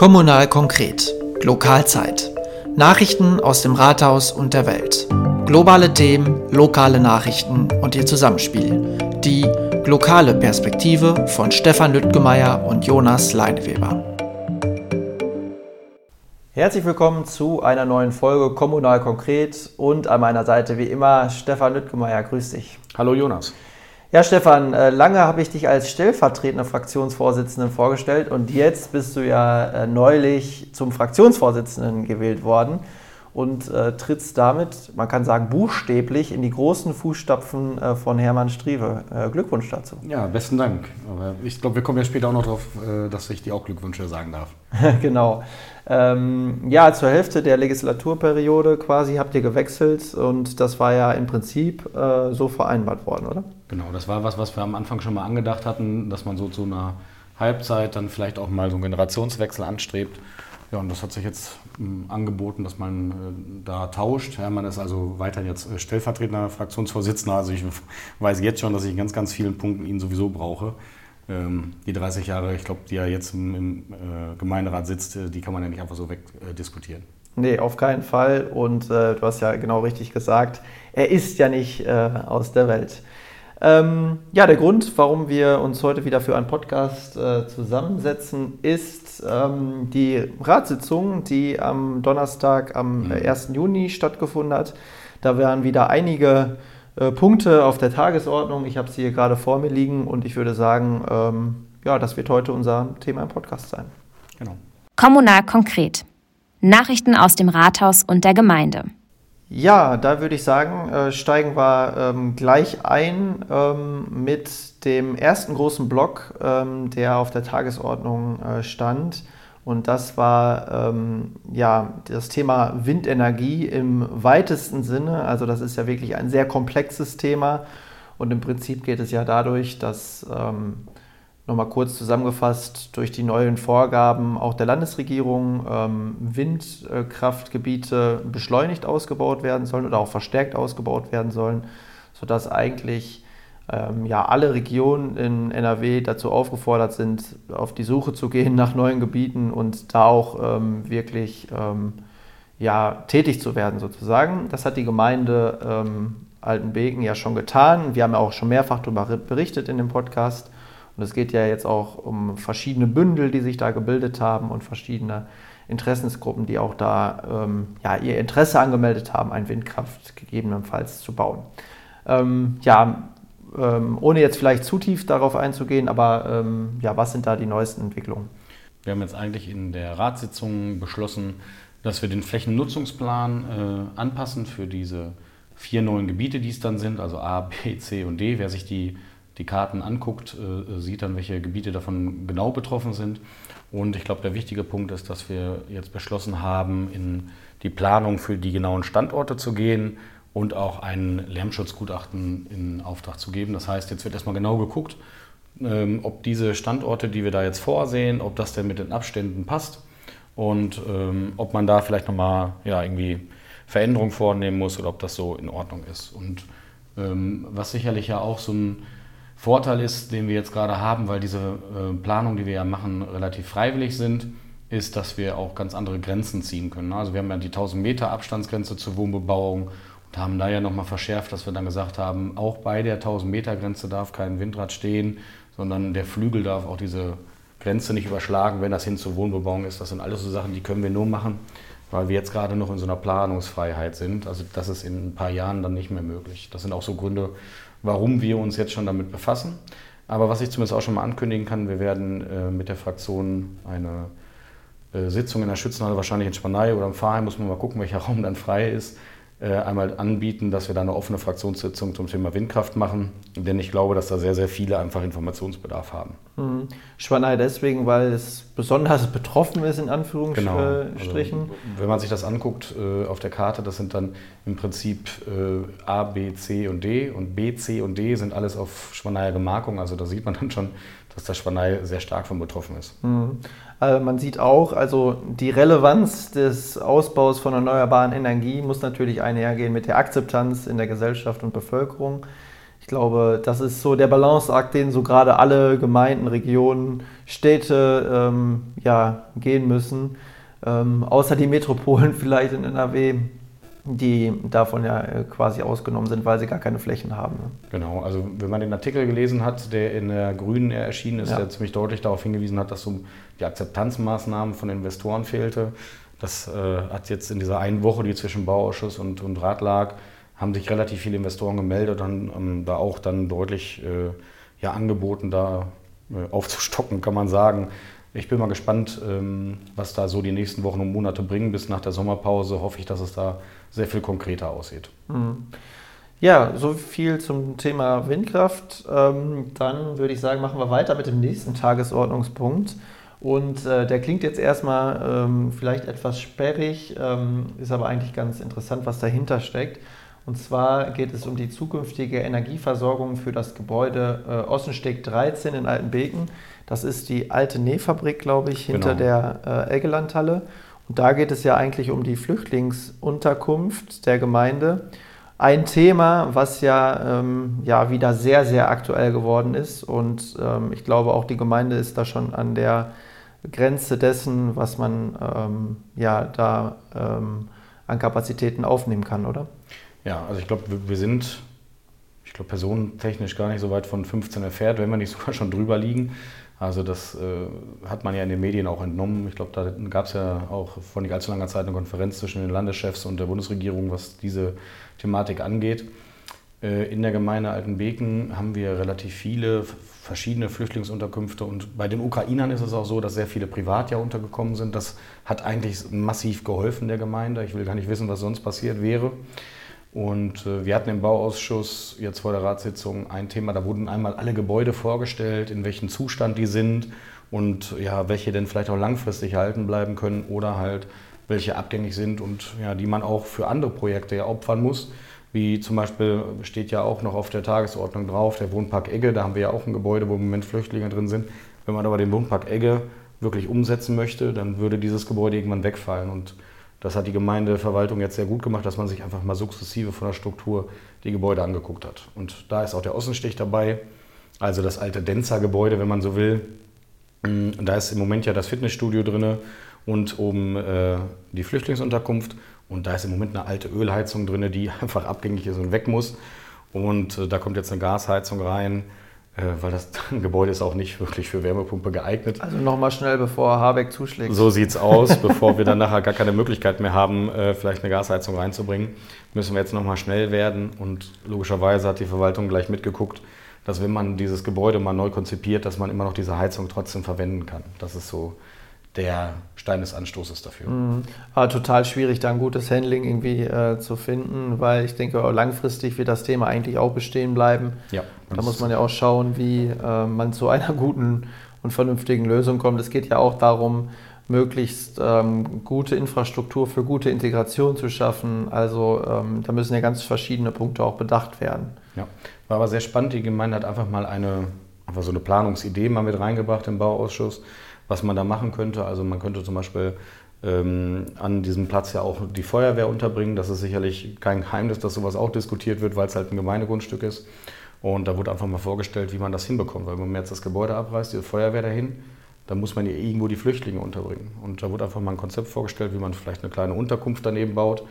Kommunal konkret. Lokalzeit. Nachrichten aus dem Rathaus und der Welt. Globale Themen, lokale Nachrichten und ihr Zusammenspiel. Die lokale Perspektive von Stefan Lüttgemeier und Jonas Leineweber. Herzlich willkommen zu einer neuen Folge Kommunal konkret und an meiner Seite wie immer Stefan Lüttgemeier. Grüß dich. Hallo Jonas. Ja, Stefan, äh, lange habe ich dich als stellvertretender Fraktionsvorsitzenden vorgestellt und jetzt bist du ja äh, neulich zum Fraktionsvorsitzenden gewählt worden und äh, trittst damit, man kann sagen, buchstäblich in die großen Fußstapfen äh, von Hermann Striewe. Äh, Glückwunsch dazu. Ja, besten Dank. Aber ich glaube, wir kommen ja später auch noch darauf, äh, dass ich dir auch Glückwünsche sagen darf. genau. Ähm, ja, zur Hälfte der Legislaturperiode quasi habt ihr gewechselt und das war ja im Prinzip so vereinbart worden, oder? Genau, das war was, was wir am Anfang schon mal angedacht hatten, dass man so zu einer Halbzeit dann vielleicht auch mal so einen Generationswechsel anstrebt. Ja, und das hat sich jetzt ähm, angeboten, dass man äh, da tauscht. Hermann ist also weiterhin jetzt äh, stellvertretender Fraktionsvorsitzender. Also ich weiß jetzt schon, dass ich in ganz, ganz vielen Punkten ihn sowieso brauche. Ähm, die 30 Jahre, ich glaube, die er jetzt im, äh, Gemeinderat sitzt, äh, die kann man ja nicht einfach so wegdiskutieren. Äh, nee, auf keinen Fall. Und äh, du hast ja genau richtig gesagt, er ist ja nicht aus der Welt. Ähm, ja, der Grund, warum wir uns heute wieder für einen Podcast äh, zusammensetzen, ist ähm, die Ratssitzung, die am Donnerstag, am mhm. 1. Juni stattgefunden hat. Da waren wieder einige äh, Punkte auf der Tagesordnung. Ich habe sie hier gerade vor mir liegen und ich würde sagen, ähm, ja, das wird heute unser Thema im Podcast sein. Genau. Kommunal konkret. Nachrichten aus dem Rathaus und der Gemeinde. Ja, da würde ich sagen, äh, steigen wir ähm, gleich ein ähm, mit dem ersten großen Block, ähm, der auf der Tagesordnung äh, stand. Und das war ähm, ja das Thema Windenergie im weitesten Sinne. Also das ist ja wirklich ein sehr komplexes Thema. Und im Prinzip geht es ja dadurch, dass ähm, nochmal kurz zusammengefasst, durch die neuen Vorgaben auch der Landesregierung ähm, Windkraftgebiete beschleunigt ausgebaut werden sollen oder auch verstärkt ausgebaut werden sollen, sodass eigentlich ähm, ja, alle Regionen in NRW dazu aufgefordert sind, auf die Suche zu gehen nach neuen Gebieten und da auch ähm, wirklich ähm, ja, tätig zu werden sozusagen. Das hat die Gemeinde ähm, Altenbeken ja schon getan. Wir haben ja auch schon mehrfach darüber berichtet in dem Podcast. Und es geht ja jetzt auch um verschiedene Bündel, die sich da gebildet haben und verschiedene Interessensgruppen, die auch da ähm, ja, ihr Interesse angemeldet haben, ein Windkraft gegebenenfalls zu bauen. Ähm, ja, ähm, ohne jetzt vielleicht zu tief darauf einzugehen, aber ähm, ja, was sind da die neuesten Entwicklungen? Wir haben jetzt eigentlich in der Ratssitzung beschlossen, dass wir den Flächennutzungsplan äh, anpassen für diese vier neuen Gebiete, die es dann sind, also A, B, C und D. Wer sich die die Karten anguckt, äh, sieht dann, welche Gebiete davon genau betroffen sind. Und ich glaube, der wichtige Punkt ist, dass wir jetzt beschlossen haben, in die Planung für die genauen Standorte zu gehen und auch ein Lärmschutzgutachten in Auftrag zu geben. Das heißt, jetzt wird erstmal genau geguckt, ähm, ob diese Standorte, die wir da jetzt vorsehen, ob das denn mit den Abständen passt und ähm, ob man da vielleicht nochmal ja, irgendwie Veränderungen vornehmen muss oder ob das so in Ordnung ist. Und ähm, was sicherlich ja auch so ein Vorteil ist, den wir jetzt gerade haben, weil diese äh, Planungen, die wir ja machen, relativ freiwillig sind, ist, dass wir auch ganz andere Grenzen ziehen können. Also wir haben ja die 1000 Meter Abstandsgrenze zur Wohnbebauung und haben da ja nochmal verschärft, dass wir dann gesagt haben, auch bei der 1000 Meter Grenze darf kein Windrad stehen, sondern der Flügel darf auch diese Grenze nicht überschlagen, wenn das hin zur Wohnbebauung ist. Das sind alles so Sachen, die können wir nur machen, weil wir jetzt gerade noch in so einer Planungsfreiheit sind. Also das ist in ein paar Jahren dann nicht mehr möglich. Das sind auch so Gründe, warum wir uns jetzt schon damit befassen. Aber was ich zumindest auch schon mal ankündigen kann, wir werden äh, mit der Fraktion eine äh, Sitzung in der Schützenhalle, wahrscheinlich in Spanei oder im Pfarrheim, muss man mal gucken, welcher Raum dann frei ist, einmal anbieten, dass wir da eine offene Fraktionssitzung zum Thema Windkraft machen. Denn ich glaube, dass da sehr, sehr viele einfach Informationsbedarf haben. Mhm. Spanei deswegen, weil es besonders betroffen ist, in Anführungsstrichen. Genau. Also, wenn man sich das anguckt äh, auf der Karte, das sind dann im Prinzip äh, A, B, C und D. Und B, C und D sind alles auf Spaneier Gemarkung. Also da sieht man dann schon, dass der Spanei sehr stark von betroffen ist. Mhm. Äh, man sieht auch, also die Relevanz des Ausbaus von erneuerbaren Energie muss natürlich einhergehen mit der Akzeptanz in der Gesellschaft und Bevölkerung. Ich glaube, das ist so der Balanceakt, den so gerade alle Gemeinden, Regionen, Städte ähm, ja, gehen müssen. Ähm, außer die Metropolen vielleicht in NRW, die davon ja äh, quasi ausgenommen sind, weil sie gar keine Flächen haben. Ne? Genau, also wenn man den Artikel gelesen hat, der in der Grünen erschienen ist, ja. der ziemlich deutlich darauf hingewiesen hat, dass so die Akzeptanzmaßnahmen von Investoren fehlte. Das äh, hat jetzt in dieser einen Woche, die zwischen Bauausschuss und, und Rat lag, haben sich relativ viele Investoren gemeldet und ähm, da auch dann deutlich äh, ja, angeboten, da äh, aufzustocken, kann man sagen. Ich bin mal gespannt, ähm, was da so die nächsten Wochen und Monate bringen. Bis nach der Sommerpause hoffe ich, dass es da sehr viel konkreter aussieht. Mhm. Ja, so viel zum Thema Windkraft. Ähm, dann würde ich sagen, machen wir weiter mit dem nächsten Tagesordnungspunkt. Und äh, der klingt jetzt erstmal ähm, vielleicht etwas sperrig, ist aber eigentlich ganz interessant, was dahinter steckt. Und zwar geht es um die zukünftige Energieversorgung für das Gebäude äh, Ossensteg 13 in Altenbeken. Das ist die alte Nähfabrik, glaube ich, hinter genau. der äh, Eggelandhalle. Und da geht es ja eigentlich um die Flüchtlingsunterkunft der Gemeinde. Ein Thema, was ja, ähm, ja wieder sehr, sehr aktuell geworden ist. Und ähm, ich glaube, auch die Gemeinde ist da schon an der Grenze dessen, was man ähm, ja da ähm, an Kapazitäten aufnehmen kann, oder? Ja, also ich glaube, wir sind, ich glaube, personentechnisch gar nicht so weit von 15 entfernt, wenn wir nicht sogar schon drüber liegen. Also das äh, hat man ja in den Medien auch entnommen. Ich glaube, da gab es ja auch vor nicht allzu langer Zeit eine Konferenz zwischen den Landeschefs und der Bundesregierung, was diese Thematik angeht. Äh, in der Gemeinde Altenbeken haben wir relativ viele verschiedene Flüchtlingsunterkünfte und bei den Ukrainern ist es auch so, dass sehr viele privat ja untergekommen sind. Das hat eigentlich massiv geholfen der Gemeinde. Ich will gar nicht wissen, was sonst passiert wäre. Und äh, wir hatten im Bauausschuss jetzt vor der Ratssitzung ein Thema, da wurden einmal alle Gebäude vorgestellt, in welchem Zustand die sind und ja, welche denn vielleicht auch langfristig erhalten bleiben können oder halt welche abgängig sind und ja, die man auch für andere Projekte ja opfern muss. Wie zum Beispiel steht ja auch noch auf der Tagesordnung drauf, der Wohnpark Egge, da haben wir ja auch ein Gebäude, wo im Moment Flüchtlinge drin sind. Wenn man aber den Wohnpark Egge wirklich umsetzen möchte, dann würde dieses Gebäude irgendwann wegfallen. Und das hat die Gemeindeverwaltung jetzt sehr gut gemacht, dass man sich einfach mal sukzessive von der Struktur die Gebäude angeguckt hat. Und da ist auch der Ossenstich dabei, also das alte Denzer-Gebäude, wenn man so will. Und da ist im Moment ja das Fitnessstudio drin und oben äh, die Flüchtlingsunterkunft. Und da ist im Moment eine alte Ölheizung drin, die einfach abgängig ist und weg muss. Und äh, da kommt jetzt eine Gasheizung rein, weil das Gebäude ist auch nicht wirklich für Wärmepumpe geeignet. Also nochmal schnell, bevor Habeck zuschlägt. So sieht es aus, bevor wir dann nachher gar keine Möglichkeit mehr haben, äh, vielleicht eine Gasheizung reinzubringen, müssen wir jetzt nochmal schnell werden. Und logischerweise hat die Verwaltung gleich mitgeguckt, dass wenn man dieses Gebäude mal neu konzipiert, dass man immer noch diese Heizung trotzdem verwenden kann. Das ist so der Stein des Anstoßes dafür. Mhm. Aber total schwierig, da ein gutes Handling irgendwie äh, zu finden, weil ich denke, langfristig wird das Thema eigentlich auch bestehen bleiben. Ja, da muss man ja auch schauen, wie äh, man zu einer guten und vernünftigen Lösung kommt. Es geht ja auch darum, möglichst ähm, gute Infrastruktur für gute Integration zu schaffen. Also ähm, da müssen ja ganz verschiedene Punkte auch bedacht werden. Ja, war aber sehr spannend. Die Gemeinde hat einfach mal eine, einfach so eine Planungsidee mal mit reingebracht im Bauausschuss was man da machen könnte. Also man könnte zum Beispiel ähm, an diesem Platz ja auch die Feuerwehr unterbringen. Das ist sicherlich kein Geheimnis, dass sowas auch diskutiert wird, weil es halt ein Gemeindegrundstück ist. Und da wurde einfach mal vorgestellt, wie man das hinbekommt. Weil wenn man jetzt das Gebäude abreißt, die Feuerwehr dahin, dann muss man ja irgendwo die Flüchtlinge unterbringen. Und da wurde einfach mal ein Konzept vorgestellt, wie man vielleicht eine kleine Unterkunft daneben baut,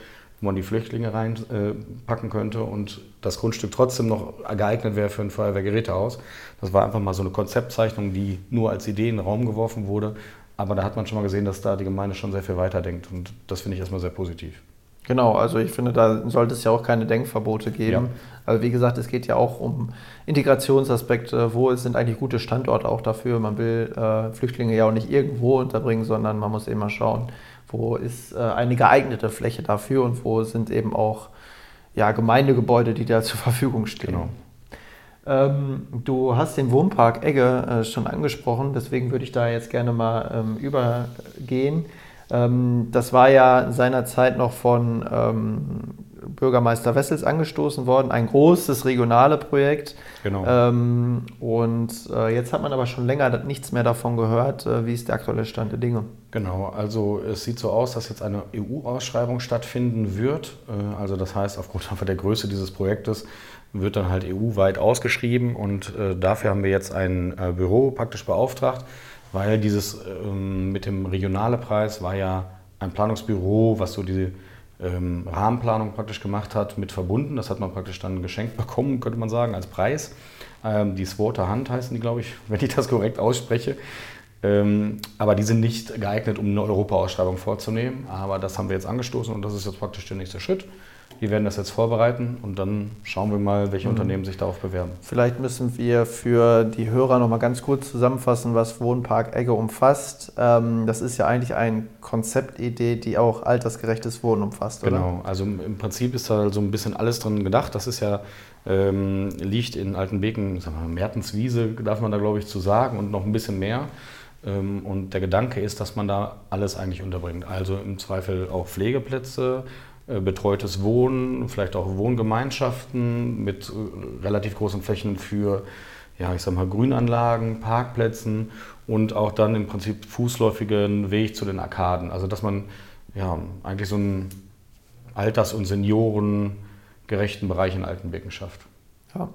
wo man die Flüchtlinge reinpacken äh, könnte und das Grundstück trotzdem noch geeignet wäre für ein Feuerwehrgerätehaus. Das war einfach mal so eine Konzeptzeichnung, die nur als Idee in den Raum geworfen wurde. Aber da hat man schon mal gesehen, dass da die Gemeinde schon sehr viel weiterdenkt und das finde ich erstmal sehr positiv. Genau, also ich finde, da sollte es ja auch keine Denkverbote geben. Ja. Also wie gesagt, es geht ja auch um Integrationsaspekte. Wo sind eigentlich gute Standorte auch dafür? Man will äh, Flüchtlinge ja auch nicht irgendwo unterbringen, sondern man muss immer schauen, wo ist äh, eine geeignete Fläche dafür und wo sind eben auch ja, Gemeindegebäude, die da zur Verfügung stehen. Genau. Ähm, du hast den Wohnpark Egge äh, schon angesprochen, deswegen würde ich da jetzt gerne mal ähm, übergehen. Ähm, das war ja seinerzeit noch von ähm, Bürgermeister Wessels angestoßen worden, ein großes regionale Projekt. Genau. Ähm, und äh, jetzt hat man aber schon länger nichts mehr davon gehört. Äh, wie ist der aktuelle Stand der Dinge? Genau, also es sieht so aus, dass jetzt eine EU-Ausschreibung stattfinden wird. Äh, also das heißt, aufgrund der Größe dieses Projektes wird dann halt EU-weit ausgeschrieben und äh, dafür haben wir jetzt ein äh, Büro praktisch beauftragt, weil dieses ähm, mit dem regionale Preis war ja ein Planungsbüro, was so diese ähm, Rahmenplanung praktisch gemacht hat, mit verbunden. Das hat man praktisch dann geschenkt bekommen, könnte man sagen, als Preis. Ähm, die Swater Hand heißen die, glaube ich, wenn ich das korrekt ausspreche. Ähm, aber die sind nicht geeignet, um eine Europa-Ausschreibung vorzunehmen. Aber das haben wir jetzt angestoßen und das ist jetzt praktisch der nächste Schritt. Wir werden das jetzt vorbereiten und dann schauen wir mal, welche mhm. Unternehmen sich darauf bewerben. Vielleicht müssen wir für die Hörer noch mal ganz kurz zusammenfassen, was Wohnpark Egge umfasst. Ähm, das ist ja eigentlich eine Konzeptidee, die auch altersgerechtes Wohnen umfasst, oder? Genau, also im Prinzip ist da so ein bisschen alles drin gedacht. Das ist ja, ähm, liegt in Altenbeken, sagen wir Mertenswiese, darf man da glaube ich zu sagen, und noch ein bisschen mehr. Ähm, und der Gedanke ist, dass man da alles eigentlich unterbringt. Also im Zweifel auch Pflegeplätze, betreutes Wohnen, vielleicht auch Wohngemeinschaften mit äh, relativ großen Flächen für, ja, ich sag mal, Grünanlagen, Parkplätzen und auch dann im Prinzip fußläufigen Weg zu den Arkaden. Also dass man ja eigentlich so einen alters- und seniorengerechten Bereich in Altenbecken schafft. Ja.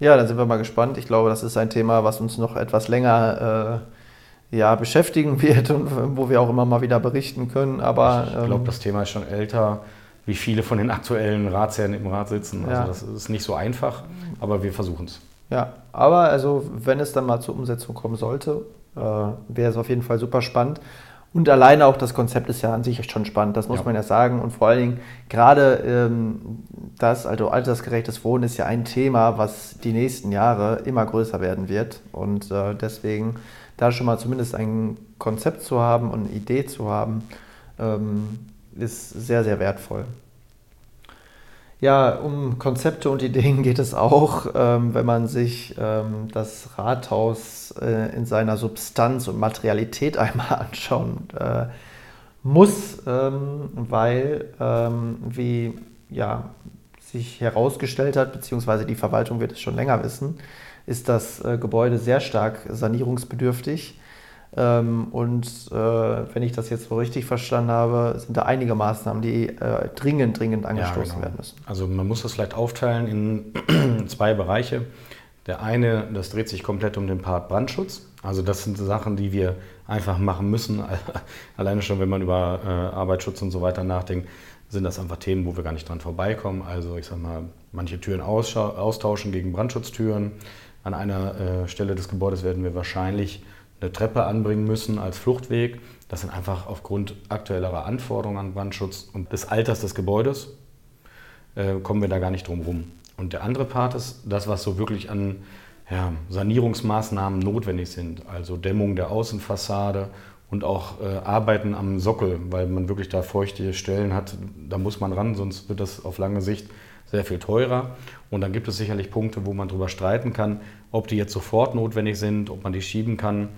ja, dann sind wir mal gespannt. Ich glaube, das ist ein Thema, was uns noch etwas länger äh, ja, beschäftigen wird und wo wir auch immer mal wieder berichten können. Aber, ich glaube, ähm, das Thema ist schon älter, wie viele von den aktuellen Ratsherren im Rat sitzen. Also ja. das ist nicht so einfach, aber wir versuchen es. Ja, aber also wenn es dann mal zur Umsetzung kommen sollte, äh, wäre es auf jeden Fall super spannend. Und alleine auch das Konzept ist ja an sich schon spannend, das muss ja. man ja sagen. Und vor allen Dingen gerade ähm, das, also altersgerechtes Wohnen ist ja ein Thema, was die nächsten Jahre immer größer werden wird. Und äh, deswegen da schon mal zumindest ein Konzept zu haben und eine Idee zu haben, ähm, ist sehr, sehr wertvoll. Ja, um Konzepte und Ideen geht es auch, ähm, wenn man sich ähm, das Rathaus äh, in seiner Substanz und Materialität einmal anschauen äh, muss, ähm, weil, ähm, wie ja, sich herausgestellt hat, beziehungsweise die Verwaltung wird es schon länger wissen, ist das äh, Gebäude sehr stark sanierungsbedürftig. Ähm, und äh, wenn ich das jetzt so richtig verstanden habe, sind da einige Maßnahmen, die äh, dringend, dringend angestoßen ja, genau. werden müssen. Also man muss das vielleicht aufteilen in zwei Bereiche. Der eine, das dreht sich komplett um den Part Brandschutz. Also das sind Sachen, die wir einfach machen müssen. Alleine schon, wenn man über äh, Arbeitsschutz und so weiter nachdenkt, sind das einfach Themen, wo wir gar nicht dran vorbeikommen. Also ich sag mal, manche Türen austauschen gegen Brandschutztüren, an einer äh, Stelle des Gebäudes werden wir wahrscheinlich eine Treppe anbringen müssen als Fluchtweg. Das sind einfach aufgrund aktuellerer Anforderungen an Brandschutz und des Alters des Gebäudes äh, kommen wir da gar nicht drum rum. Und der andere Part ist das, was so wirklich an ja, Sanierungsmaßnahmen notwendig sind, also Dämmung der Außenfassade und auch äh, Arbeiten am Sockel, weil man wirklich da feuchte Stellen hat. Da muss man ran, sonst wird das auf lange Sicht sehr viel teurer. Und dann gibt es sicherlich Punkte, wo man darüber streiten kann, ob die jetzt sofort notwendig sind, ob man die schieben kann.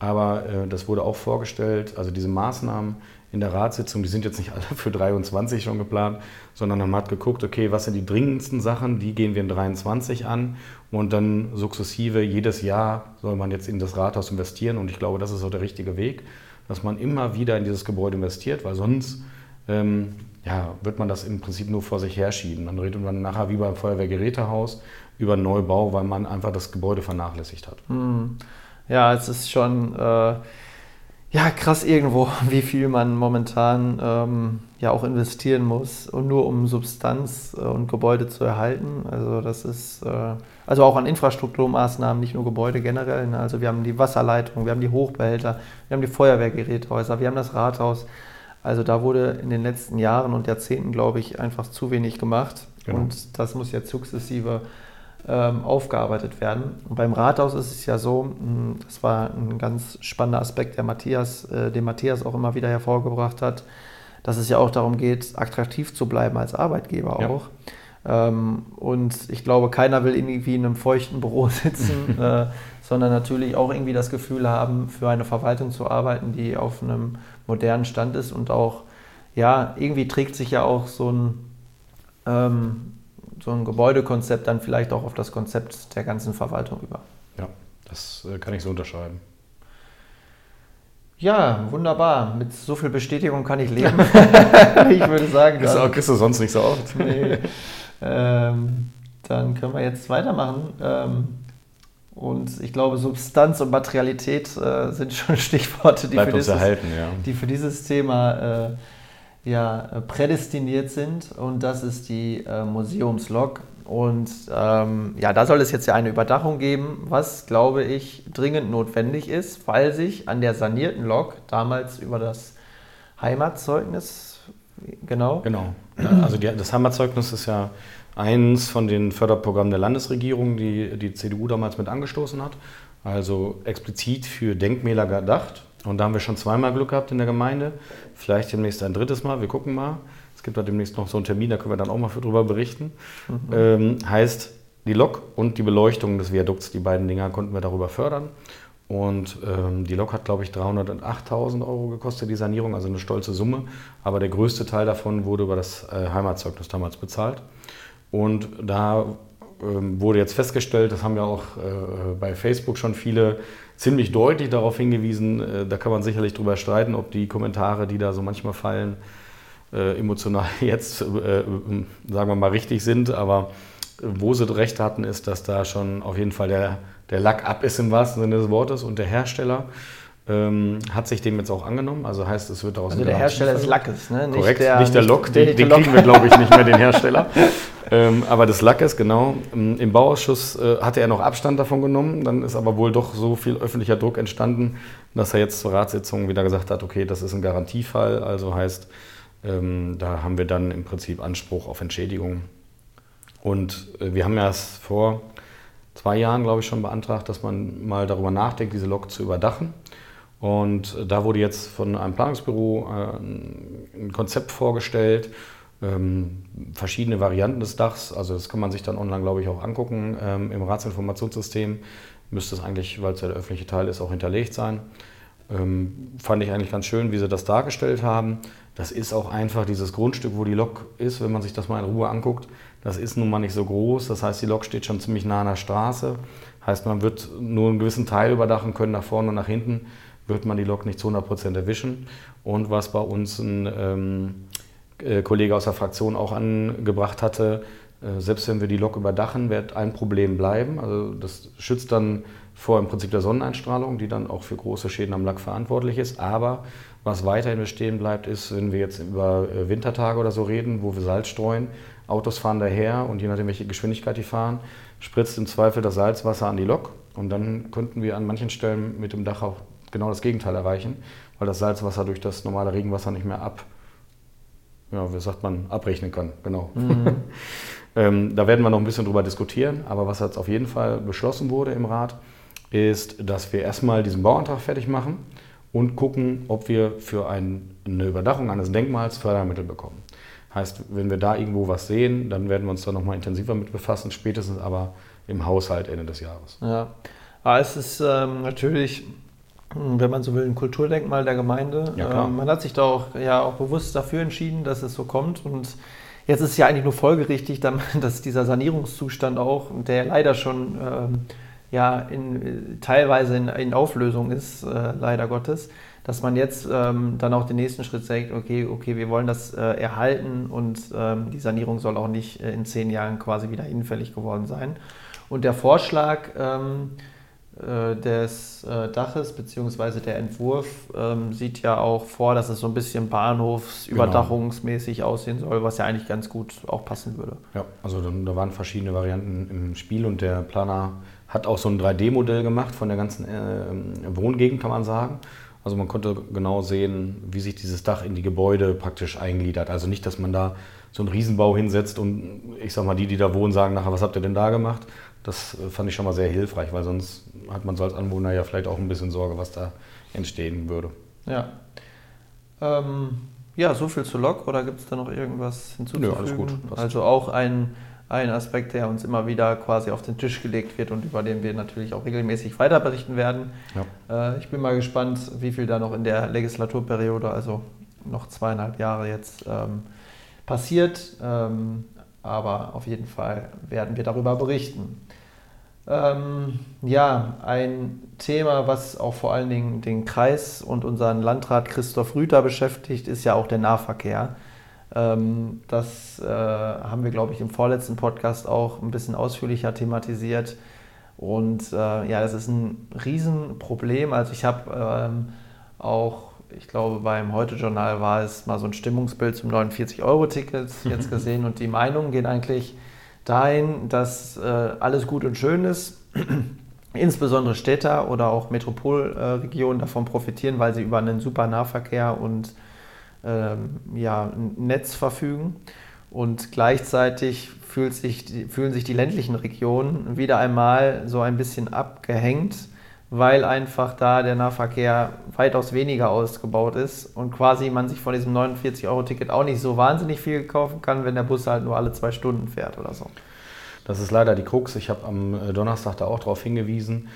Aber äh, das wurde auch vorgestellt. Also diese Maßnahmen in der Ratssitzung, die sind jetzt nicht alle für 23 schon geplant, sondern man hat geguckt, okay, was sind die dringendsten Sachen, die gehen wir in 23 an und dann sukzessive jedes Jahr soll man jetzt in das Rathaus investieren und ich glaube, das ist auch der richtige Weg, dass man immer wieder in dieses Gebäude investiert, weil sonst ähm, ja, wird man das im Prinzip nur vor sich herschieben. Dann redet man nachher wie beim Feuerwehrgerätehaus über Neubau, weil man einfach das Gebäude vernachlässigt hat. Hm. Ja, es ist schon äh, ja, krass irgendwo, wie viel man momentan ähm, ja auch investieren muss, und nur um Substanz äh, und Gebäude zu erhalten. Also das ist äh, also auch an Infrastrukturmaßnahmen, nicht nur Gebäude generell. Ne? Also wir haben die Wasserleitung, wir haben die Hochbehälter, wir haben die Feuerwehrgerätehäuser, wir haben das Rathaus. Also da wurde in den letzten Jahren und Jahrzehnten, glaube ich, einfach zu wenig gemacht. Genau. Und das muss jetzt sukzessive ähm, aufgearbeitet werden. Und beim Rathaus ist es ja so, hm, das war ein ganz spannender Aspekt, der Matthias, äh, den Matthias auch immer wieder hervorgebracht hat, dass es ja auch darum geht, attraktiv zu bleiben als Arbeitgeber ja. auch. Ähm, und ich glaube, keiner will irgendwie in einem feuchten Büro sitzen, äh, sondern natürlich auch irgendwie das Gefühl haben, für eine Verwaltung zu arbeiten, die auf einem modernen Stand ist und auch, ja, irgendwie trägt sich ja auch so ein, ähm, so ein Gebäudekonzept dann vielleicht auch auf das Konzept der ganzen Verwaltung über. Ja, das äh, kann ich so unterschreiben. Ja, wunderbar. Mit so viel Bestätigung kann ich leben. ich würde sagen. Das kriegst du sonst nicht so oft. nee. ähm, dann können wir jetzt weitermachen. Ähm, und ich glaube, Substanz und Materialität äh, sind schon Stichworte, die, für dieses, erhalten, ja. die für dieses Thema äh, ja, prädestiniert sind. Und das ist die äh, Museumslok. Und ähm, ja, da soll es jetzt ja eine Überdachung geben, was, glaube ich, dringend notwendig ist, weil sich an der sanierten Lok damals über das Heimatzeugnis, genau. Genau. Also die, das Heimatzeugnis ist ja eins von den Förderprogrammen der Landesregierung, die die CDU damals mit angestoßen hat. Also explizit für Denkmäler gedacht. Und da haben wir schon zweimal Glück gehabt in der Gemeinde. Vielleicht demnächst ein drittes Mal. Wir gucken mal. Es gibt da demnächst noch so einen Termin, da können wir dann auch mal drüber berichten. Mhm. Ähm, heißt, die Lok und die Beleuchtung des Viadukts, die beiden Dinger konnten wir darüber fördern. Und ähm, die Lok hat, glaube ich, 308.000 Euro gekostet, die Sanierung, also eine stolze Summe. Aber der größte Teil davon wurde über das äh, Heimatzeugnis damals bezahlt. Und da ähm, wurde jetzt festgestellt, das haben ja auch äh, bei Facebook schon viele ziemlich deutlich darauf hingewiesen, äh, da kann man sicherlich drüber streiten, ob die Kommentare, die da so manchmal fallen, äh, emotional jetzt, sagen wir mal, richtig sind. Aber wo sie recht hatten, ist, dass da schon auf jeden Fall der, der Lack ab ist im wahrsten Sinne des Wortes und der Hersteller ähm, hat sich dem jetzt auch angenommen. Also heißt, es wird daraus Also der Hersteller des Lackes, ne? Nicht Korrekt, der, nicht der Lok, den, den kriegen wir glaube ich nicht mehr, den Hersteller. ähm, aber des Lackes, genau. Ähm, Im Bauausschuss äh, hatte er noch Abstand davon genommen. Dann ist aber wohl doch so viel öffentlicher Druck entstanden, dass er jetzt zur Ratssitzung wieder gesagt hat, okay, das ist ein Garantiefall. Also heißt, ähm, da haben wir dann im Prinzip Anspruch auf Entschädigung. Und äh, wir haben ja es vor zwei Jahren, glaube ich, schon beantragt, dass man mal darüber nachdenkt, diese Lok zu überdachen. Und da wurde jetzt von einem Planungsbüro äh, ein Konzept vorgestellt, ähm, verschiedene Varianten des Dachs. Also das kann man sich dann online, glaube ich, auch angucken. Ähm, Im Ratsinformationssystem müsste es eigentlich, weil es ja der öffentliche Teil ist, auch hinterlegt sein. Ähm, fand ich eigentlich ganz schön, wie sie das dargestellt haben. Das ist auch einfach dieses Grundstück, wo die Lok ist, wenn man sich das mal in Ruhe anguckt. Das ist nun mal nicht so groß. Das heißt, die Lok steht schon ziemlich nah an der Straße. Heißt, man wird nur einen gewissen Teil überdachen können, nach vorne und nach hinten wird man die Lok nicht zu 100% erwischen. Und was bei uns ein ähm, äh, Kollege aus der Fraktion auch angebracht hatte, äh, selbst wenn wir die Lok überdachen, wird ein Problem bleiben. Also das schützt dann vor im Prinzip der Sonneneinstrahlung, die dann auch für große Schäden am Lack verantwortlich ist. Aber was weiterhin bestehen bleibt, ist, wenn wir jetzt über äh, Wintertage oder so reden, wo wir Salz streuen, Autos fahren daher und je nachdem, welche Geschwindigkeit die fahren, spritzt im Zweifel das Salzwasser an die Lok. Und dann könnten wir an manchen Stellen mit dem Dach auch genau das Gegenteil erreichen, weil das Salzwasser durch das normale Regenwasser nicht mehr ab, ja, wie sagt man, abrechnen kann. Genau. Mhm. ähm, da werden wir noch ein bisschen drüber diskutieren, aber was jetzt auf jeden Fall beschlossen wurde im Rat, ist, dass wir erstmal diesen Bauantrag fertig machen und gucken, ob wir für ein, eine Überdachung eines Denkmals Fördermittel bekommen. Heißt, wenn wir da irgendwo was sehen, dann werden wir uns da nochmal intensiver mit befassen, spätestens aber im Haushalt Ende des Jahres. Ja, aber es ist ähm, natürlich wenn man so will, ein Kulturdenkmal der Gemeinde. Ja, ähm, man hat sich da auch, ja, auch bewusst dafür entschieden, dass es so kommt. Und jetzt ist es ja eigentlich nur folgerichtig, dass dieser Sanierungszustand auch, der leider schon ähm, ja, in, teilweise in, in Auflösung ist, äh, leider Gottes, dass man jetzt ähm, dann auch den nächsten Schritt sagt, okay, okay, wir wollen das äh, erhalten und ähm, die Sanierung soll auch nicht äh, in zehn Jahren quasi wieder hinfällig geworden sein. Und der Vorschlag, ähm, äh, des äh, Daches bzw. der Entwurf ähm, sieht ja auch vor, dass es so ein bisschen bahnhofsüberdachungsmäßig genau. aussehen soll, was ja eigentlich ganz gut auch passen würde. Ja, also da waren verschiedene Varianten im Spiel und der Planer hat auch so ein 3D-Modell gemacht von der ganzen äh, Wohngegend, kann man sagen. Also man konnte genau sehen, wie sich dieses Dach in die Gebäude praktisch eingliedert. Also nicht, dass man da so einen Riesenbau hinsetzt und ich sag mal, die, die da wohnen, sagen nachher, was habt ihr denn da gemacht? Das äh, fand ich schon mal sehr hilfreich, weil sonst hat man so als Anwohner ja vielleicht auch ein bisschen Sorge, was da entstehen würde. Ja. Ähm, ja, so viel zu Lok oder gibt es da noch irgendwas hinzuzufügen? Ja, alles gut. Passt. Also auch ein, ein Aspekt, der uns immer wieder quasi auf den Tisch gelegt wird und über den wir natürlich auch regelmäßig weiter berichten werden. Ja. Äh, ich bin mal gespannt, wie viel da noch in der Legislaturperiode, also noch zweieinhalb Jahre jetzt ähm, passiert. Ähm, aber auf jeden Fall werden wir darüber berichten. Ähm, ja, ein Thema, was auch vor allen Dingen den Kreis und unseren Landrat Christoph Rüther beschäftigt, ist ja auch der Nahverkehr. Ähm, das äh, haben wir, glaube ich, im vorletzten Podcast auch ein bisschen ausführlicher thematisiert. Und äh, ja, das ist ein Riesenproblem. Also ich habe ähm, auch, ich glaube, beim Heute-Journal war es mal so ein Stimmungsbild zum 49-Euro-Ticket jetzt gesehen und die Meinungen gehen eigentlich dahin, dass äh, alles gut und schön ist. Insbesondere Städter oder auch Metropolregionen davon profitieren, weil sie über einen super Nahverkehr und ähm, ja, Netz verfügen. Und gleichzeitig sich, fühlen sich die ländlichen Regionen wieder einmal so ein bisschen abgehängt, weil einfach da der Nahverkehr weitaus weniger ausgebaut ist und quasi man sich von diesem 49-Euro-Ticket auch nicht so wahnsinnig viel kaufen kann, wenn der Bus halt nur alle zwei Stunden fährt oder so. Das ist leider die Krux. Ich habe am äh, Donnerstag da auch darauf hingewiesen,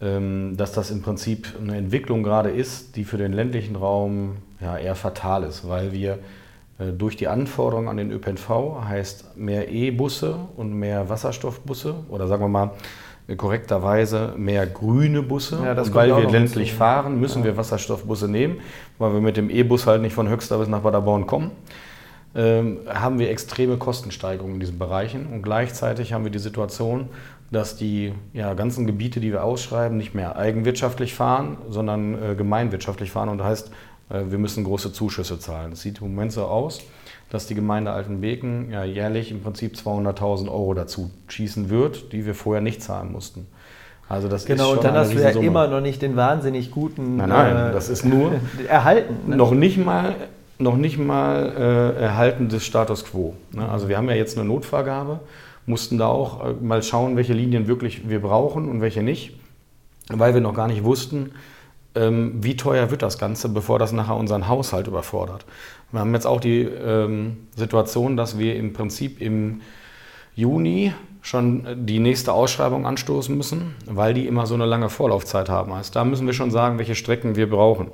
ähm, dass das im Prinzip eine Entwicklung gerade ist, die für den ländlichen Raum ja, eher fatal ist, weil wir äh, durch die Anforderungen an den ÖPNV heißt mehr E-Busse und mehr Wasserstoffbusse oder sagen wir mal korrekterweise mehr grüne Busse. Ja, weil wir ländlich fahren, müssen ja. wir Wasserstoffbusse nehmen, weil wir mit dem E-Bus halt nicht von Höxter bis nach Paderborn kommen. Ähm, haben wir extreme Kostensteigerungen in diesen Bereichen und gleichzeitig haben wir die Situation, dass die ja, ganzen Gebiete, die wir ausschreiben, nicht mehr eigenwirtschaftlich fahren, sondern äh, gemeinwirtschaftlich fahren und das heißt, äh, wir müssen große Zuschüsse zahlen. Es sieht im Moment so aus, dass die Gemeinde Altenbeken ja jährlich im Prinzip 200.000 Euro dazu schießen wird, die wir vorher nicht zahlen mussten. Also das genau, ist schon und dann hast du ja immer noch nicht den wahnsinnig guten. Nein, nein, äh, das ist nur erhalten. Ne? Noch nicht mal, noch nicht mal äh, erhalten des Status quo. Ne? Also wir haben ja jetzt eine Notvergabe, mussten da auch äh, mal schauen, welche Linien wirklich wir brauchen und welche nicht, weil wir noch gar nicht wussten, ähm, wie teuer wird das Ganze, bevor das nachher unseren Haushalt überfordert. Wir haben jetzt auch die ähm, Situation, dass wir im Prinzip im Juni schon die nächste Ausschreibung anstoßen müssen, weil die immer so eine lange Vorlaufzeit haben. Also da müssen wir schon sagen, welche Strecken wir brauchen.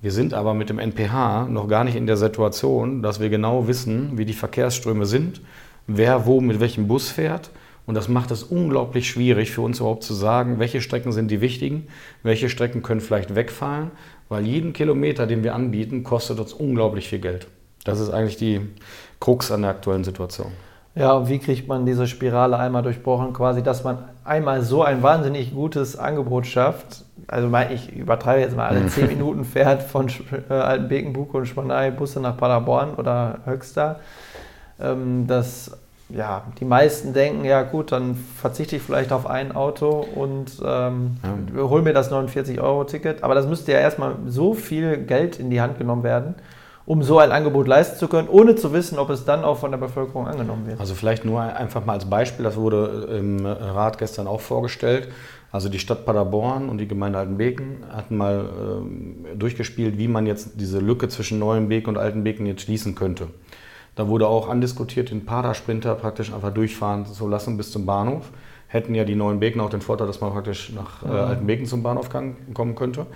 Wir sind aber mit dem NPH noch gar nicht in der Situation, dass wir genau wissen, wie die Verkehrsströme sind, wer wo mit welchem Bus fährt und das macht es unglaublich schwierig für uns überhaupt zu sagen, welche Strecken sind die wichtigen, welche Strecken können vielleicht wegfallen, weil jeden Kilometer, den wir anbieten, kostet uns unglaublich viel Geld. Das ist eigentlich die Krux an der aktuellen Situation. Ja, und wie kriegt man diese Spirale einmal durchbrochen, quasi, dass man einmal so ein wahnsinnig gutes Angebot schafft, also ich übertreibe jetzt mal, alle zehn Minuten fährt von äh, Altenbekenbuke und Spanei Busse nach Paderborn oder Höxter, ähm, dass ja, die meisten denken, ja gut, dann verzichte ich vielleicht auf ein Auto und ähm, ja. hole mir das 49-Euro-Ticket. Aber das müsste ja erstmal so viel Geld in die Hand genommen werden, um so ein Angebot leisten zu können, ohne zu wissen, ob es dann auch von der Bevölkerung angenommen wird. Also vielleicht nur einfach mal als Beispiel, das wurde im Rat gestern auch vorgestellt. Also die Stadt Paderborn und die Gemeinde Altenbeken hatten mal äh, durchgespielt, wie man jetzt diese Lücke zwischen Neuenbek und Altenbeken jetzt schließen könnte. Da wurde auch andiskutiert, den Parasprinter praktisch einfach durchfahren zu lassen bis zum Bahnhof. Hätten ja die neuen Beken auch den Vorteil, dass man praktisch nach äh, mhm. Altenbeken zum Bahnhof kann, kommen könnte.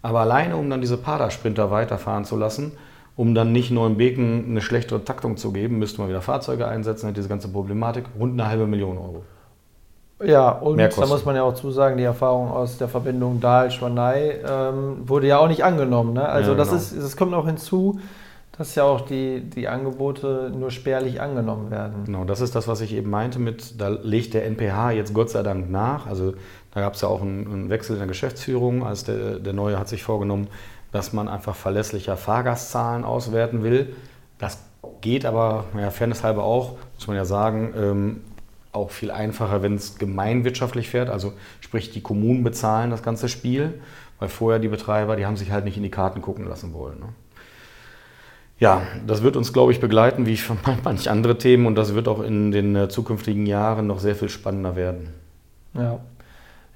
Aber alleine, um dann diese Parasprinter weiterfahren zu lassen, um dann nicht neuen Beken eine schlechtere Taktung zu geben, müsste man wieder Fahrzeuge einsetzen, hat diese ganze Problematik, rund eine halbe Million Euro. Ja, und da muss man ja auch zusagen, die Erfahrung aus der Verbindung Dahl-Schwanei ähm, wurde ja auch nicht angenommen. Ne? Also ja, genau. das, ist, das kommt auch hinzu, dass ja auch die, die Angebote nur spärlich angenommen werden. Genau, das ist das, was ich eben meinte mit, da legt der NPH jetzt Gott sei Dank nach. Also da gab es ja auch einen, einen, Wechsel in der Geschäftsführung, als der, der Neue hat sich vorgenommen, dass man einfach verlässlicher Fahrgastzahlen auswerten will. Das geht aber, ja, Fairness halber auch, muss man ja sagen, ähm, auch viel einfacher, wenn es gemeinwirtschaftlich fährt. Also sprich, die Kommunen bezahlen das ganze Spiel, weil vorher die Betreiber, die haben sich halt nicht in die Karten gucken lassen wollen. Ne? Ja, das wird uns, glaube ich, begleiten, wie manche andere Themen und das wird auch in den äh, zukünftigen Jahren noch sehr viel spannender werden. Ja,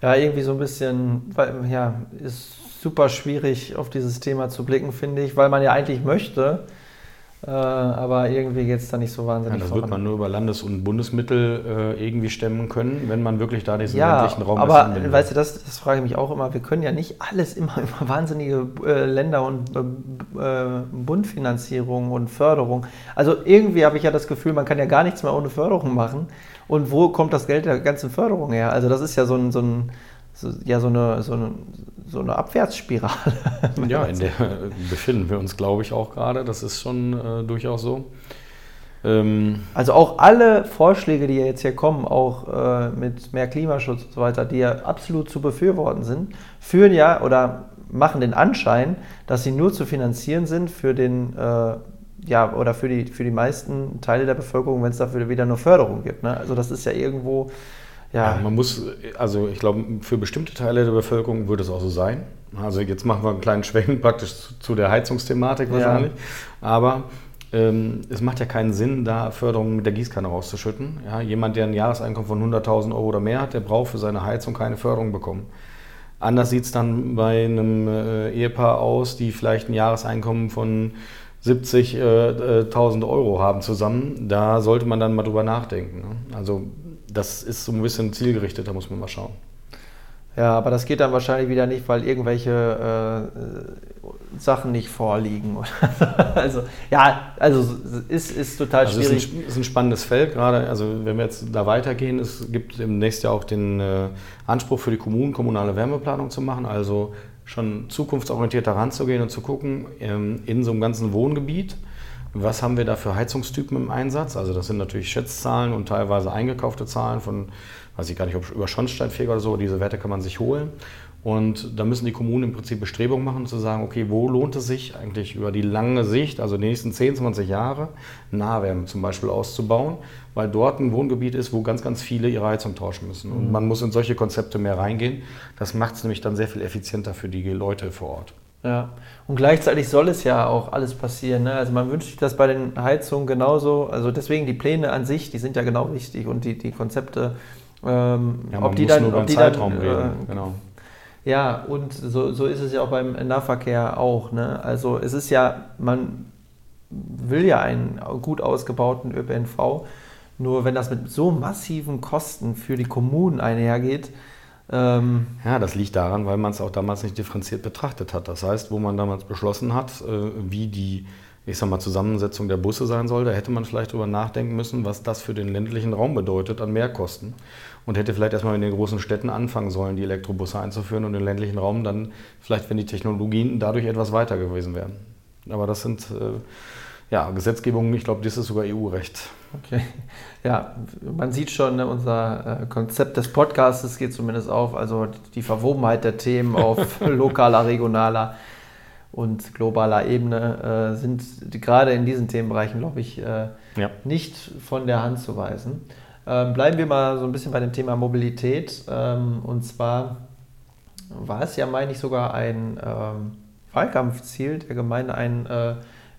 ja irgendwie so ein bisschen, ja, ist super schwierig auf dieses Thema zu blicken, finde ich, weil man ja eigentlich möchte, äh, aber irgendwie geht es da nicht so wahnsinnig ja, Das voran. wird man nur über Landes- und Bundesmittel äh, irgendwie stemmen können, wenn man wirklich da diesen ja, ländlichen Raum aber weißt du, das, das frage ich mich auch immer. Wir können ja nicht alles immer über wahnsinnige äh, Länder- und äh, äh, Bundfinanzierung und Förderung. Also irgendwie habe ich ja das Gefühl, man kann ja gar nichts mehr ohne Förderung machen. Und wo kommt das Geld der ganzen Förderung her? Also das ist ja so ein, so ein so, ja, so eine, so eine so eine Abwärtsspirale. ja, in der befinden wir uns, glaube ich, auch gerade. Das ist schon äh, durchaus so. Ähm also auch alle Vorschläge, die jetzt hier kommen, auch äh, mit mehr Klimaschutz und so weiter, die ja absolut zu befürworten sind, führen ja oder machen den Anschein, dass sie nur zu finanzieren sind für den äh, ja, oder für die, für die meisten Teile der Bevölkerung, wenn es dafür wieder nur Förderung gibt. Ne? Also das ist ja irgendwo, ja. ja. Man muss, also ich glaube, für bestimmte Teile der Bevölkerung würde es auch so sein. Also jetzt machen wir einen kleinen Schwenk praktisch zu der Heizungsthematik wahrscheinlich. Ja. Aber ähm, es macht ja keinen Sinn, da Förderung mit der Gießkanne rauszuschütten. Ja, jemand, der ein Jahreseinkommen von 100.000 Euro oder mehr hat, der braucht für seine Heizung keine Förderung bekommen. Anders sieht es dann bei einem äh, Ehepaar aus, die vielleicht ein Jahreseinkommen von 70.000 äh, äh Euro haben zusammen. Da sollte man dann mal drüber nachdenken. Ne? Also das ist so ein bisschen zielgerichtet, da muss man mal schauen. Ja, aber das geht dann wahrscheinlich wieder nicht, weil irgendwelche äh, Sachen nicht vorliegen. also ja, also ist, ist total also schwierig. Es ist, ein, ist ein spannendes Feld gerade. Also wenn wir jetzt da weitergehen, es gibt im nächsten Jahr auch den äh, Anspruch für die Kommunen, kommunale Wärmeplanung zu machen. Also schon zukunftsorientiert heranzugehen und zu gucken, ähm, in so einem ganzen Wohngebiet, was haben wir da für Heizungstypen im Einsatz? Also das sind natürlich Schätzzahlen und teilweise eingekaufte Zahlen von, weiß ich gar nicht, ob über Schornsteinfeger oder so, diese Werte kann man sich holen. Und da müssen die Kommunen im Prinzip Bestrebungen machen, zu sagen, okay, wo lohnt es sich eigentlich über die lange Sicht, also die nächsten 10, 20 Jahre, Nahwärme zum Beispiel auszubauen, weil dort ein Wohngebiet ist, wo ganz, ganz viele ihre Heizung tauschen müssen. Und mhm. man muss in solche Konzepte mehr reingehen. Das macht es nämlich dann sehr viel effizienter für die Leute vor Ort. Ja, und gleichzeitig soll es ja auch alles passieren. Ne? Also man wünscht sich das bei den Heizungen genauso. Also deswegen die Pläne an sich, die sind ja genau wichtig und die, die Konzepte. Ähm, ja, ob die dann, nur ob die Zeitraum dann, reden. Äh, genau. Ja, und so, so ist es ja auch beim Nahverkehr auch. Ne? Also es ist ja, man will ja einen gut ausgebauten ÖPNV, nur wenn das mit so massiven Kosten für die Kommunen einhergeht, ähm ja, das liegt daran, weil man es auch damals nicht differenziert betrachtet hat. Das heißt, wo man damals beschlossen hat, äh, wie die ich sag mal, Zusammensetzung der Busse sein soll, da hätte man vielleicht drüber nachdenken müssen, was das für den ländlichen Raum bedeutet an Mehrkosten. Und hätte vielleicht erstmal in den großen Städten anfangen sollen, die Elektrobusse einzuführen und den ländlichen Raum dann vielleicht, wenn die Technologien dadurch etwas weiter gewesen wären. Aber das sind äh, ja, Gesetzgebungen, ich glaube, das ist sogar EU-Recht. Okay. Ja, man sieht schon, ne, unser äh, Konzept des Podcasts geht zumindest auf. Also die Verwobenheit der Themen auf lokaler, regionaler und globaler Ebene äh, sind gerade in diesen Themenbereichen, glaube ich, äh, ja. nicht von der Hand zu weisen. Ähm, bleiben wir mal so ein bisschen bei dem Thema Mobilität. Ähm, und zwar war es ja, meine ich, sogar ein ähm, Wahlkampfziel der Gemeinde, ein äh,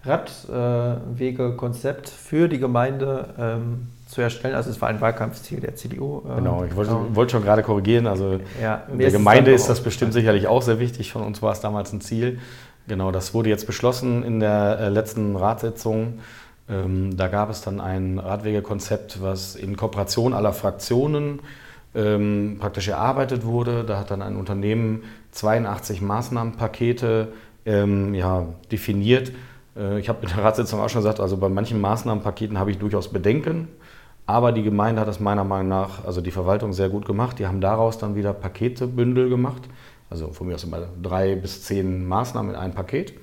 Radwegekonzept für die Gemeinde ähm, zu erstellen. Also es war ein Wahlkampfziel der CDU. Ähm, genau, ich wollte, genau. wollte schon gerade korrigieren. Also ja, der Gemeinde ist das bestimmt sicherlich auch sehr wichtig. Von uns war es damals ein Ziel. Genau, das wurde jetzt beschlossen in der äh, letzten Ratssitzung. Ähm, da gab es dann ein Radwegekonzept, was in Kooperation aller Fraktionen ähm, praktisch erarbeitet wurde. Da hat dann ein Unternehmen 82 Maßnahmenpakete ähm, ja, definiert. Äh, ich habe in der Ratssitzung auch schon gesagt, also bei manchen Maßnahmenpaketen habe ich durchaus Bedenken. Aber die Gemeinde hat das meiner Meinung nach, also die Verwaltung sehr gut gemacht. Die haben daraus dann wieder Paketebündel gemacht. Also von mir aus immer drei bis zehn Maßnahmen in einem Paket.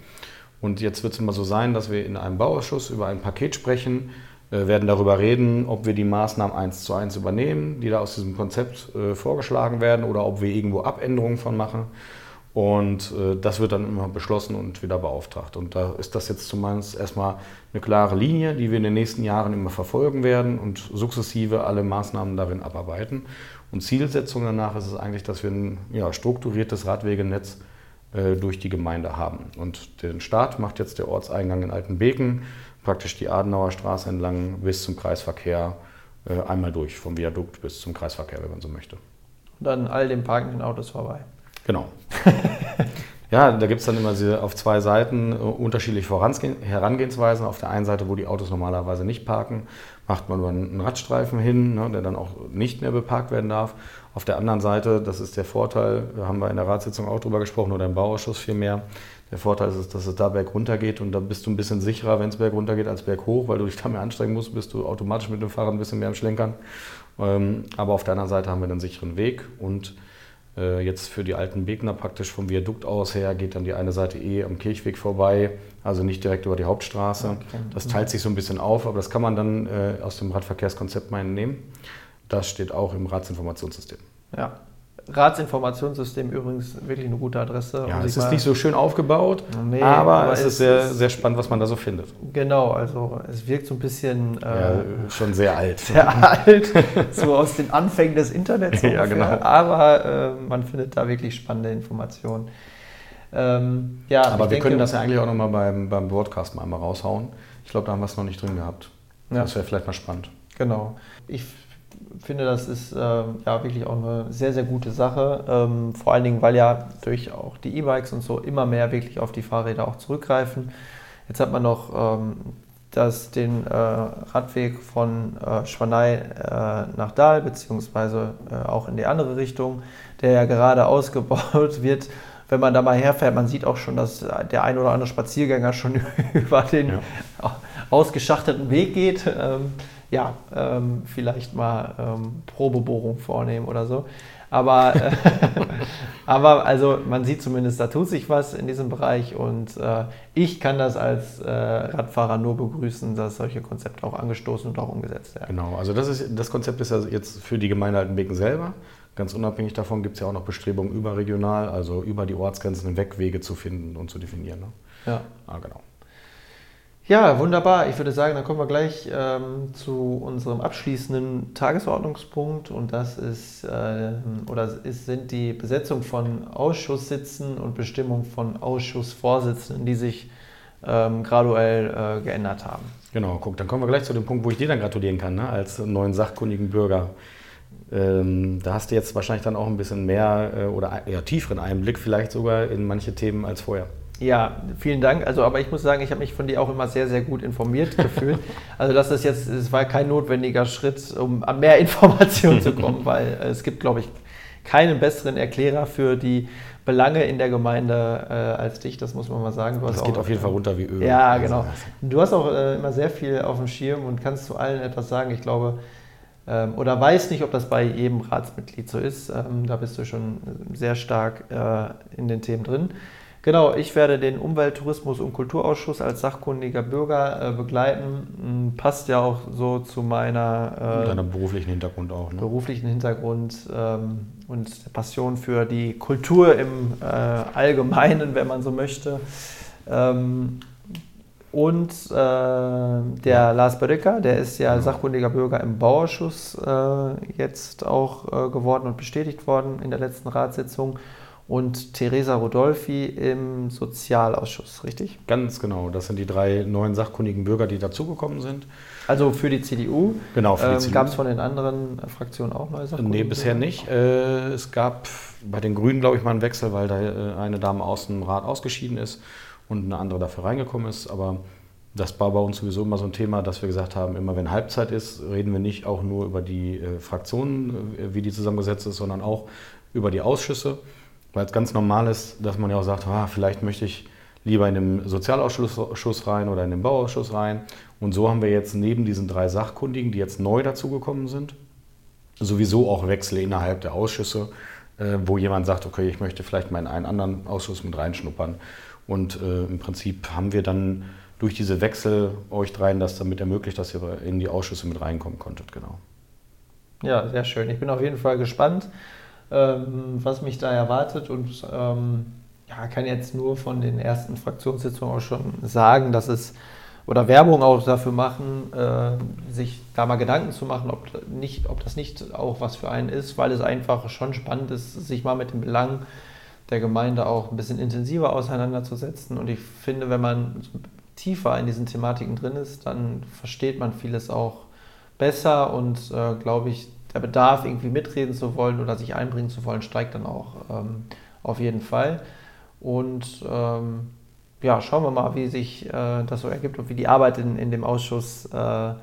Und jetzt wird es immer so sein, dass wir in einem Bauausschuss über ein Paket sprechen, äh, werden darüber reden, ob wir die Maßnahmen eins zu eins übernehmen, die da aus diesem Konzept äh, vorgeschlagen werden, oder ob wir irgendwo Abänderungen von machen. Und äh, das wird dann immer beschlossen und wieder beauftragt. Und da ist das jetzt zumindest erstmal eine klare Linie, die wir in den nächsten Jahren immer verfolgen werden und sukzessive alle Maßnahmen darin abarbeiten. Und Zielsetzung danach ist es eigentlich, dass wir ein ja, strukturiertes Radwegenetz äh, durch die Gemeinde haben. Und den Start macht jetzt der Ortseingang in Altenbeken, praktisch die Adenauer Straße entlang bis zum Kreisverkehr äh, einmal durch, vom Viadukt bis zum Kreisverkehr, wenn man so möchte. Und dann all den parkenden Autos vorbei. Genau. ja, da gibt es dann immer auf zwei Seiten äh, unterschiedliche Herangehensweisen. Auf der einen Seite, wo die Autos normalerweise nicht parken, macht man nur einen Radstreifen hin, ne, der dann auch nicht mehr beparkt werden darf. Auf der anderen Seite, das ist der Vorteil, da haben wir in der Ratssitzung auch drüber gesprochen oder im Bauausschuss vielmehr, der Vorteil ist, dass es da berg runter geht und da bist du ein bisschen sicherer, wenn es berg runter geht, als berg hoch, weil du dich da mehr anstrengen musst, bist du automatisch mit dem Fahrrad ein bisschen mehr am Schlenkern. Ähm, aber auf der anderen Seite haben wir einen sicheren Weg und jetzt für die alten Begner praktisch vom Viadukt aus her geht dann die eine Seite eh am Kirchweg vorbei, also nicht direkt über die Hauptstraße. Okay. Das teilt sich so ein bisschen auf, aber das kann man dann äh, aus dem Radverkehrskonzept mal entnehmen. Das steht auch im Ratsinformationssystem. Ja, Ratsinformationssystem übrigens wirklich eine gute Adresse. Ja, es ist nicht so schön aufgebaut, nee, aber, aber, es ist sehr, sehr spannend, was man da so findet. Genau, also es wirkt so ein bisschen... Äh, ja, schon sehr alt. Sehr alt, so aus den Anfängen des Internets ungefähr. ja, genau. Aber äh, man findet da wirklich spannende Informationen. Ähm, ja, aber wir denke, können das ja eigentlich auch nochmal beim, beim Broadcast mal einmal raushauen. Ich glaube, da haben wir es noch nicht drin gehabt. Ja. Das wäre vielleicht mal spannend. Genau. Ich finde, das ist äh, ja wirklich auch eine sehr, sehr gute Sache. Ähm, vor allen Dingen, weil ja durch auch die E-Bikes und so immer mehr wirklich auf die Fahrräder auch zurückgreifen. Jetzt hat man noch ähm, das, den äh, Radweg von äh, Schwanei äh, nach Dahl, beziehungsweise äh, auch in die andere Richtung, der ja gerade ausgebaut wird. Wenn man da mal herfährt, man sieht auch schon, dass der ein oder andere Spaziergänger schon über den ja. ausgeschachteten Weg geht. Ja, ähm, vielleicht mal ähm, Probebohrung vornehmen oder so. Aber, äh, aber also man sieht zumindest, da tut sich was in diesem Bereich und äh, ich kann das als äh, Radfahrer nur begrüßen, dass solche Konzepte auch angestoßen und auch umgesetzt werden. Genau, also das, ist, das Konzept ist ja jetzt für die Gemeinde Altenbeken selber. Ganz unabhängig davon gibt es ja auch noch Bestrebungen überregional, also über die Ortsgrenzen hinweg Wege zu finden und zu definieren. Ne? Ja. Ah, genau. Ja, wunderbar. Ich würde sagen, dann kommen wir gleich ähm, zu unserem abschließenden Tagesordnungspunkt und das ist äh, oder ist, sind die Besetzung von Ausschusssitzen und Bestimmung von Ausschussvorsitzenden, die sich ähm, graduell äh, geändert haben. Genau, guck, dann kommen wir gleich zu dem Punkt, wo ich dir dann gratulieren kann, ne, als neuen sachkundigen Bürger. Ähm, da hast du jetzt wahrscheinlich dann auch ein bisschen mehr äh, oder eher tieferen Einblick vielleicht sogar in manche Themen als vorher. Ja, vielen Dank. Also, aber ich muss sagen, ich habe mich von dir auch immer sehr, sehr gut informiert gefühlt. Also, das ist jetzt, es war kein notwendiger Schritt, um an mehr Informationen zu kommen, weil es gibt, glaube ich, keinen besseren Erklärer für die Belange in der Gemeinde äh, als dich, das muss man mal sagen. Du das geht auch, auf jeden Fall runter wie Öl. Ja, also, genau. Du hast auch äh, immer sehr viel auf dem Schirm und kannst zu allen etwas sagen. Ich glaube, ähm, oder weiß nicht, ob das bei jedem Ratsmitglied so ist. Ähm, da bist du schon sehr stark äh, in den Themen drin. Genau, ich werde den Umwelt-, Tourismus- und Kulturausschuss als sachkundiger Bürger äh, begleiten. Hm, passt ja auch so zu meiner äh, Deiner beruflichen Hintergrund auch. Ne? Beruflichen Hintergrund ähm, und der Passion für die Kultur im äh, Allgemeinen, wenn man so möchte. Ähm, und äh, der ja. Lars Bödecker, der ist ja genau. sachkundiger Bürger im Bauausschuss äh, jetzt auch äh, geworden und bestätigt worden in der letzten Ratssitzung und Theresa Rodolfi im Sozialausschuss, richtig? Ganz genau. Das sind die drei neuen sachkundigen Bürger, die dazugekommen sind. Also für die CDU. Genau, für die ähm, CDU. Gab es von den anderen Fraktionen auch neue Sachkundige? Nee, bisher nicht. Äh, es gab bei den Grünen, glaube ich, mal einen Wechsel, weil da äh, eine Dame aus dem Rat ausgeschieden ist und eine andere dafür reingekommen ist. Aber das war bei uns sowieso immer so ein Thema, dass wir gesagt haben, immer wenn Halbzeit ist, reden wir nicht auch nur über die äh, Fraktionen, äh, wie die zusammengesetzt ist, sondern auch über die Ausschüsse. Weil es ganz normal ist, dass man ja auch sagt, ah, vielleicht möchte ich lieber in den Sozialausschuss rein oder in den Bauausschuss rein. Und so haben wir jetzt neben diesen drei Sachkundigen, die jetzt neu dazugekommen sind, sowieso auch Wechsel innerhalb der Ausschüsse, äh, wo jemand sagt, okay, ich möchte vielleicht mal in einen anderen Ausschuss mit reinschnuppern. Und äh, im Prinzip haben wir dann durch diese Wechsel euch dreien das damit ermöglicht, dass ihr in die Ausschüsse mit reinkommen konntet, genau. Ja, sehr schön. Ich bin auf jeden Fall gespannt ähm, was mich da erwartet und ähm, ja, kann jetzt nur von den ersten Fraktionssitzungen auch schon sagen, dass es oder Werbung auch dafür machen, äh, sich da mal Gedanken zu machen, ob, nicht, ob das nicht auch was für einen ist, weil es einfach schon spannend ist, sich mal mit den Belangen der Gemeinde auch ein bisschen intensiver auseinanderzusetzen. Und ich finde, wenn man tiefer in diesen Thematiken drin ist, dann versteht man vieles auch besser und äh, glaube ich, der Bedarf, irgendwie mitreden zu wollen oder sich einbringen zu wollen, steigt dann auch ähm, auf jeden Fall. Und ähm, ja, schauen wir mal, wie sich äh, das so ergibt und wie die Arbeit in, in dem Ausschuss äh,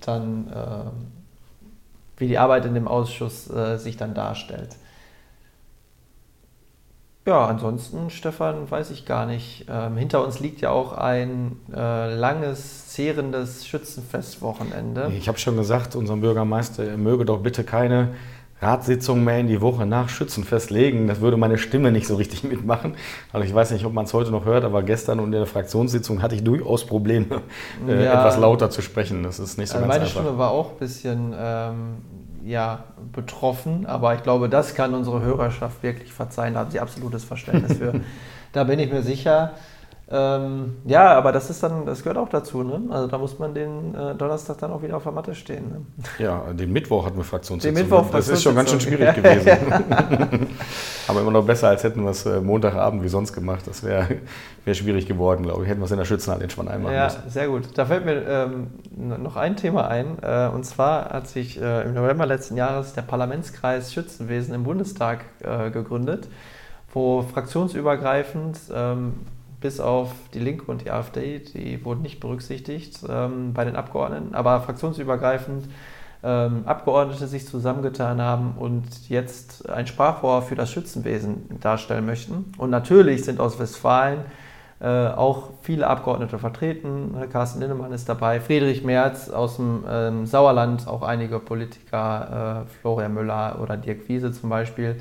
dann, äh, wie die Arbeit in dem Ausschuss äh, sich dann darstellt. Ja, ansonsten, Stefan, weiß ich gar nicht. Ähm, hinter uns liegt ja auch ein äh, langes, zehrendes Schützenfestwochenende. Ich habe schon gesagt, unserem Bürgermeister, er möge doch bitte keine Ratssitzungen mehr in die Woche nach Schützenfest legen. Das würde meine Stimme nicht so richtig mitmachen. Also ich weiß nicht, ob man es heute noch hört, aber gestern und in der Fraktionssitzung hatte ich durchaus Probleme, äh, ja, etwas lauter zu sprechen. Das ist nicht so also ganz meine einfach. Meine Stimme war auch ein bisschen ähm, ja, betroffen, aber ich glaube, das kann unsere Hörerschaft wirklich verzeihen. Da haben sie absolutes Verständnis für. da bin ich mir sicher. Ähm, ja, aber das ist dann, das gehört auch dazu, ne? Also da muss man den äh, Donnerstag dann auch wieder auf der Matte stehen. Ne? Ja, den Mittwoch hatten wir Fraktionssitzung. Den Mittwoch das ist schon ganz schön schwierig gewesen. aber immer noch besser, als hätten wir es äh, Montagabend wie sonst gemacht. Das wäre wär schwierig geworden, glaube ich. Hätten wir es in der Schützenhalle in Schwanheim machen ja, müssen. Ja, sehr gut. Da fällt mir ähm, noch ein Thema ein. Äh, und zwar hat sich äh, im November letzten Jahres der Parlamentskreis Schützenwesen im Bundestag äh, gegründet, wo fraktionsübergreifend ähm, bis auf die Linke und die AfD, die wurden nicht berücksichtigt ähm, bei den Abgeordneten, aber fraktionsübergreifend ähm, Abgeordnete sich zusammengetan haben und jetzt ein Sprachrohr für das Schützenwesen darstellen möchten. Und natürlich sind aus Westfalen äh, auch viele Abgeordnete vertreten. Carsten Linnemann ist dabei, Friedrich Merz aus dem ähm, Sauerland, auch einige Politiker, äh, Florian Müller oder Dirk Wiese zum Beispiel.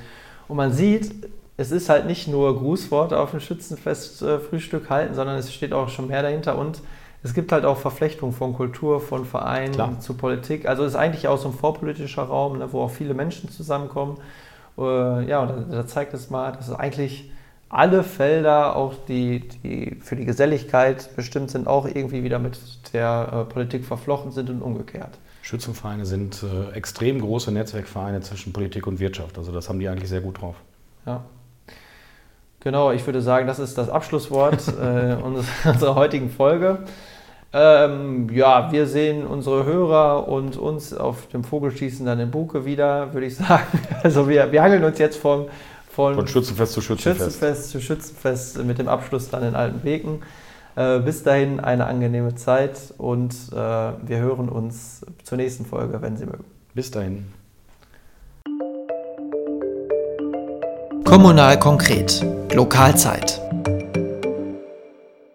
Und man sieht, es ist halt nicht nur Grußworte auf dem Schützenfest-Frühstück äh, halten, sondern es steht auch schon mehr dahinter und es gibt halt auch Verflechtungen von Kultur, von Vereinen Klar. zu Politik. Also es ist eigentlich auch so ein vorpolitischer Raum, ne, wo auch viele Menschen zusammenkommen. Äh, ja, und da, da, zeigt es mal, dass es eigentlich alle Felder, auch die, die für die Geselligkeit bestimmt sind, auch irgendwie wieder mit der äh, Politik verflochten sind und umgekehrt. Schützenvereine sind äh, extrem große Netzwerkvereine zwischen Politik und Wirtschaft. Also das haben die eigentlich sehr gut drauf. Ja. Genau, ich würde sagen, das ist das Abschlusswort äh, unserer heutigen Folge. Ähm, ja, wir sehen unsere Hörer und uns auf dem Vogelschießen dann in Buke wieder, würde ich sagen. Also wir, wir hangeln uns jetzt von, von, von Schützenfest zu Schützenfest. Schützenfest zu Schützenfest mit dem Abschluss dann in Alten Beken. Äh, bis dahin eine angenehme Zeit und äh, wir hören uns zur nächsten Folge, wenn Sie mögen. Bis dahin. Kommunal konkret. Lokalzeit.